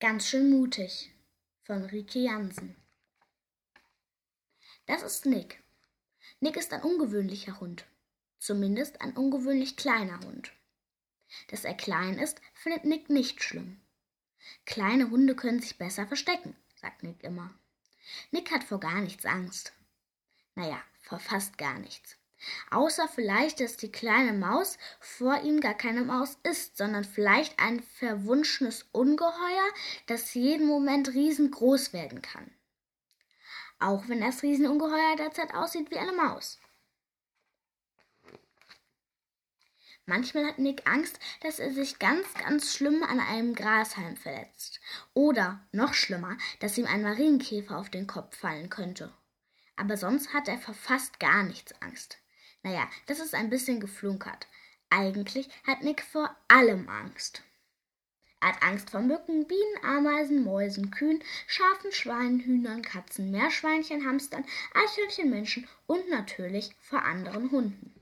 Ganz schön mutig von Rike Jansen. Das ist Nick. Nick ist ein ungewöhnlicher Hund. Zumindest ein ungewöhnlich kleiner Hund. Dass er klein ist, findet Nick nicht schlimm. Kleine Hunde können sich besser verstecken, sagt Nick immer. Nick hat vor gar nichts Angst. Naja, vor fast gar nichts. Außer vielleicht, dass die kleine Maus vor ihm gar keine Maus ist, sondern vielleicht ein verwunschenes Ungeheuer, das jeden Moment riesengroß werden kann. Auch wenn das Riesenungeheuer derzeit aussieht wie eine Maus. Manchmal hat Nick Angst, dass er sich ganz, ganz schlimm an einem Grashalm verletzt. Oder, noch schlimmer, dass ihm ein Marienkäfer auf den Kopf fallen könnte. Aber sonst hat er vor fast gar nichts Angst. Naja, das ist ein bisschen geflunkert. Eigentlich hat Nick vor allem Angst. Er hat Angst vor Mücken, Bienen, Ameisen, Mäusen, Kühen, Schafen, Schweinen, Hühnern, Katzen, Meerschweinchen, Hamstern, Eichhörnchen, Menschen und natürlich vor anderen Hunden.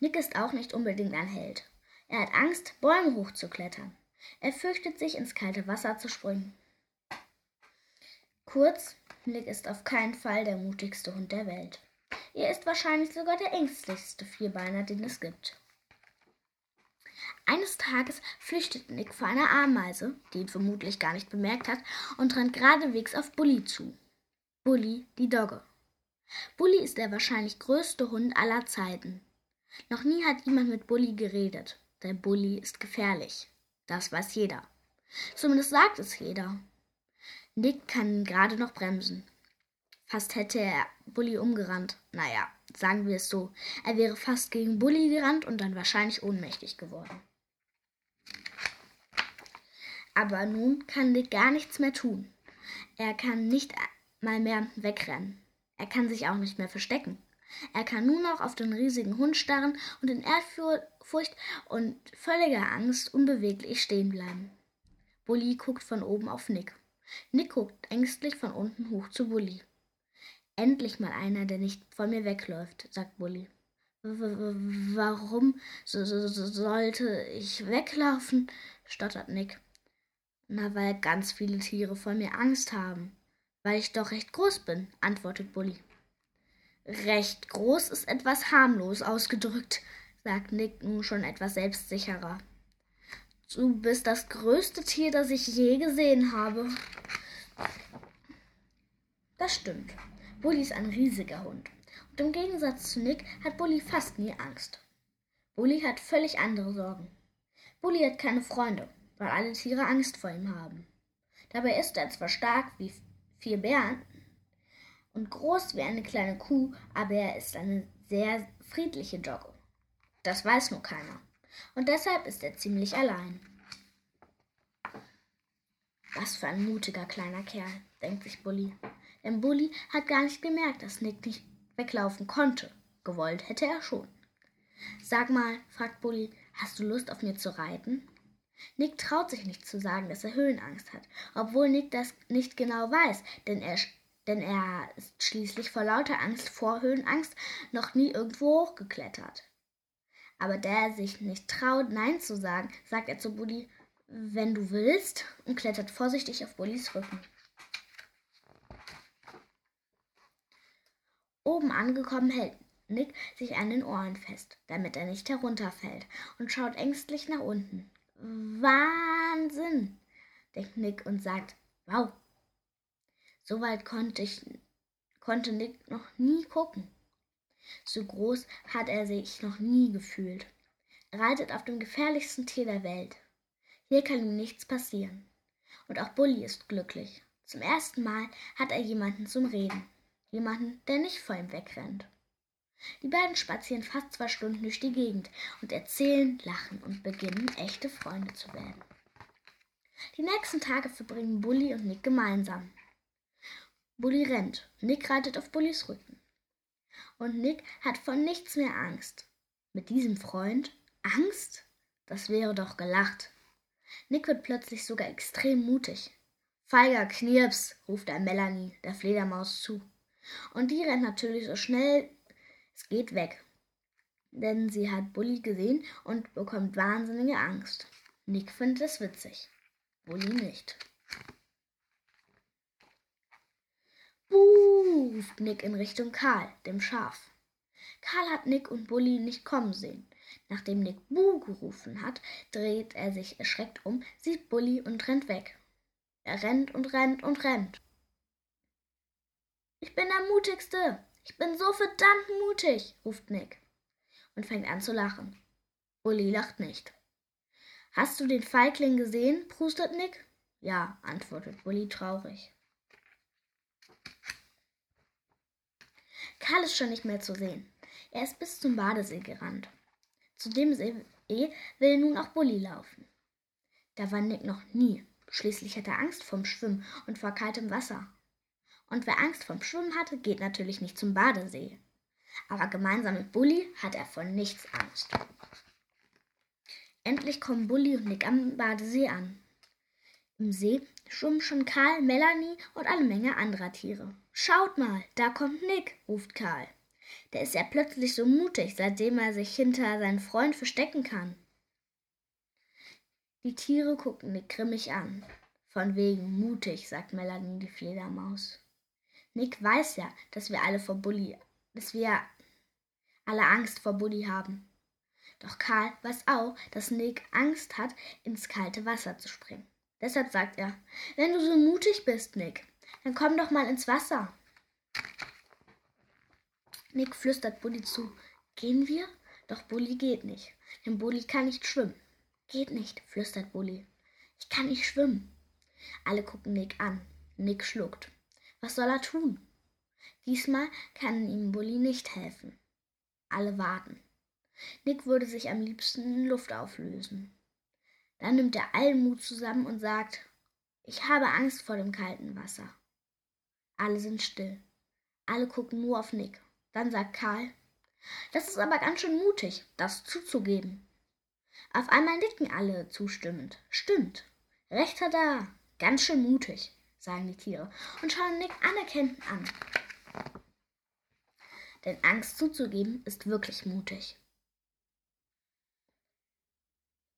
Nick ist auch nicht unbedingt ein Held. Er hat Angst, Bäume hochzuklettern. Er fürchtet sich, ins kalte Wasser zu springen. Kurz, Nick ist auf keinen Fall der mutigste Hund der Welt. Er ist wahrscheinlich sogar der ängstlichste Vierbeiner, den es gibt. Eines Tages flüchtet Nick vor einer Ameise, die ihn vermutlich gar nicht bemerkt hat, und rennt geradewegs auf Bully zu. Bully, die Dogge. Bully ist der wahrscheinlich größte Hund aller Zeiten. Noch nie hat jemand mit Bully geredet. Der Bully ist gefährlich. Das weiß jeder. Zumindest sagt es jeder. Nick kann ihn gerade noch bremsen. Fast hätte er Bully umgerannt. Naja, sagen wir es so. Er wäre fast gegen Bully gerannt und dann wahrscheinlich ohnmächtig geworden. Aber nun kann Nick gar nichts mehr tun. Er kann nicht mal mehr wegrennen. Er kann sich auch nicht mehr verstecken. Er kann nur noch auf den riesigen Hund starren und in Ehrfurcht und völliger Angst unbeweglich stehen bleiben. Bully guckt von oben auf Nick. Nick guckt ängstlich von unten hoch zu Bully. Endlich mal einer, der nicht vor mir wegläuft, sagt Bully. Warum so, so, so sollte ich weglaufen? stottert Nick. Na, weil ganz viele Tiere vor mir Angst haben. Weil ich doch recht groß bin, antwortet Bully. Recht groß ist etwas harmlos ausgedrückt, sagt Nick nun schon etwas selbstsicherer. Du bist das größte Tier, das ich je gesehen habe. Das stimmt. Bully ist ein riesiger Hund. Und im Gegensatz zu Nick hat Bully fast nie Angst. Bully hat völlig andere Sorgen. Bully hat keine Freunde, weil alle Tiere Angst vor ihm haben. Dabei ist er zwar stark wie vier Bären, und groß wie eine kleine Kuh, aber er ist eine sehr friedliche Dogge. Das weiß nur keiner. Und deshalb ist er ziemlich allein. Was für ein mutiger kleiner Kerl, denkt sich Bully. Denn Bully hat gar nicht gemerkt, dass Nick nicht weglaufen konnte. Gewollt hätte er schon. Sag mal, fragt Bully, hast du Lust auf mir zu reiten? Nick traut sich nicht zu sagen, dass er Höhenangst hat, obwohl Nick das nicht genau weiß, denn er denn er ist schließlich vor lauter Angst vor Höhenangst noch nie irgendwo hochgeklettert. Aber da er sich nicht traut, Nein zu sagen, sagt er zu Bully, wenn du willst, und klettert vorsichtig auf Bullys Rücken. Oben angekommen hält Nick sich an den Ohren fest, damit er nicht herunterfällt, und schaut ängstlich nach unten. Wahnsinn, denkt Nick und sagt, wow, so weit konnte, ich, konnte Nick noch nie gucken. So groß hat er sich noch nie gefühlt. Er reitet auf dem gefährlichsten Tier der Welt. Hier kann ihm nichts passieren. Und auch Bully ist glücklich. Zum ersten Mal hat er jemanden zum Reden. Jemanden, der nicht vor ihm wegrennt. Die beiden spazieren fast zwei Stunden durch die Gegend und erzählen, lachen und beginnen, echte Freunde zu werden. Die nächsten Tage verbringen Bully und Nick gemeinsam. Bully rennt. Nick reitet auf Bullys Rücken. Und Nick hat vor nichts mehr Angst. Mit diesem Freund? Angst? Das wäre doch gelacht. Nick wird plötzlich sogar extrem mutig. Feiger Knirps, ruft er Melanie, der Fledermaus, zu. Und die rennt natürlich so schnell es geht weg. Denn sie hat Bully gesehen und bekommt wahnsinnige Angst. Nick findet es witzig. Bulli nicht. Buh, ruft Nick in Richtung Karl, dem Schaf. Karl hat Nick und Bulli nicht kommen sehen. Nachdem Nick Buh gerufen hat, dreht er sich erschreckt um, sieht Bulli und rennt weg. Er rennt und rennt und rennt. Ich bin der Mutigste. Ich bin so verdammt mutig, ruft Nick und fängt an zu lachen. Bulli lacht nicht. Hast du den Feigling gesehen? prustet Nick. Ja, antwortet Bulli traurig. Karl ist schon nicht mehr zu sehen. Er ist bis zum Badesee gerannt. Zu dem See will nun auch Bulli laufen. Da war Nick noch nie. Schließlich hat er Angst vom Schwimmen und vor kaltem Wasser. Und wer Angst vom Schwimmen hatte, geht natürlich nicht zum Badesee. Aber gemeinsam mit Bulli hat er vor nichts Angst. Endlich kommen Bulli und Nick am Badesee an. Im See schwimmen schon Karl, Melanie und eine Menge anderer Tiere. Schaut mal, da kommt Nick, ruft Karl. Der ist ja plötzlich so mutig, seitdem er sich hinter seinen Freund verstecken kann. Die Tiere gucken Nick grimmig an. Von wegen mutig, sagt Melanie die Fledermaus. Nick weiß ja, dass wir alle vor Bulli, dass wir alle Angst vor Bulli haben. Doch Karl weiß auch, dass Nick Angst hat, ins kalte Wasser zu springen. Deshalb sagt er, wenn du so mutig bist, Nick, dann komm doch mal ins Wasser. Nick flüstert Bulli zu, gehen wir? Doch Bulli geht nicht, denn Bulli kann nicht schwimmen. Geht nicht, flüstert Bulli. Ich kann nicht schwimmen. Alle gucken Nick an. Nick schluckt. Was soll er tun? Diesmal kann ihm Bulli nicht helfen. Alle warten. Nick würde sich am liebsten in Luft auflösen. Dann nimmt er allen Mut zusammen und sagt, ich habe Angst vor dem kalten Wasser. Alle sind still. Alle gucken nur auf Nick. Dann sagt Karl, das ist aber ganz schön mutig, das zuzugeben. Auf einmal nicken alle zustimmend. Stimmt. Recht hat er. Ganz schön mutig sagen die Tiere und schauen Nick anerkennend an. Denn Angst zuzugeben ist wirklich mutig.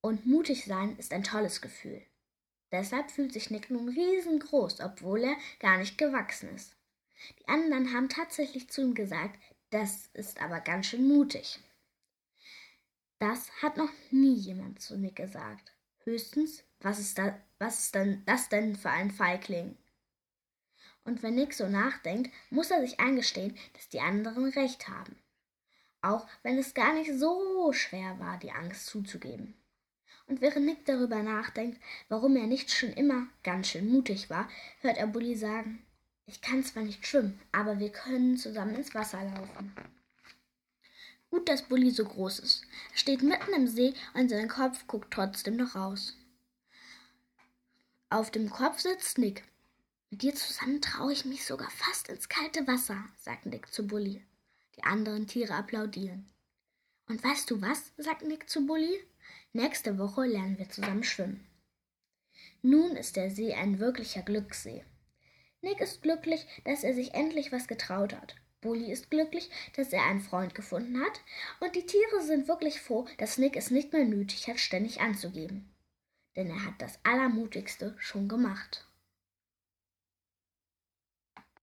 Und mutig sein ist ein tolles Gefühl. Deshalb fühlt sich Nick nun riesengroß, obwohl er gar nicht gewachsen ist. Die anderen haben tatsächlich zu ihm gesagt, das ist aber ganz schön mutig. Das hat noch nie jemand zu Nick gesagt. Höchstens, was ist, da, was ist denn das denn für ein Feigling? Und wenn Nick so nachdenkt, muss er sich eingestehen, dass die anderen recht haben. Auch wenn es gar nicht so schwer war, die Angst zuzugeben. Und während Nick darüber nachdenkt, warum er nicht schon immer ganz schön mutig war, hört er Bully sagen, ich kann zwar nicht schwimmen, aber wir können zusammen ins Wasser laufen. Gut, dass Bully so groß ist. Er steht mitten im See und sein Kopf guckt trotzdem noch raus. Auf dem Kopf sitzt Nick. Mit dir zusammen traue ich mich sogar fast ins kalte Wasser, sagt Nick zu Bully. Die anderen Tiere applaudieren. Und weißt du was? sagt Nick zu Bully. Nächste Woche lernen wir zusammen schwimmen. Nun ist der See ein wirklicher Glückssee. Nick ist glücklich, dass er sich endlich was getraut hat. Bully ist glücklich, dass er einen Freund gefunden hat. Und die Tiere sind wirklich froh, dass Nick es nicht mehr nötig hat, ständig anzugeben denn er hat das Allermutigste schon gemacht.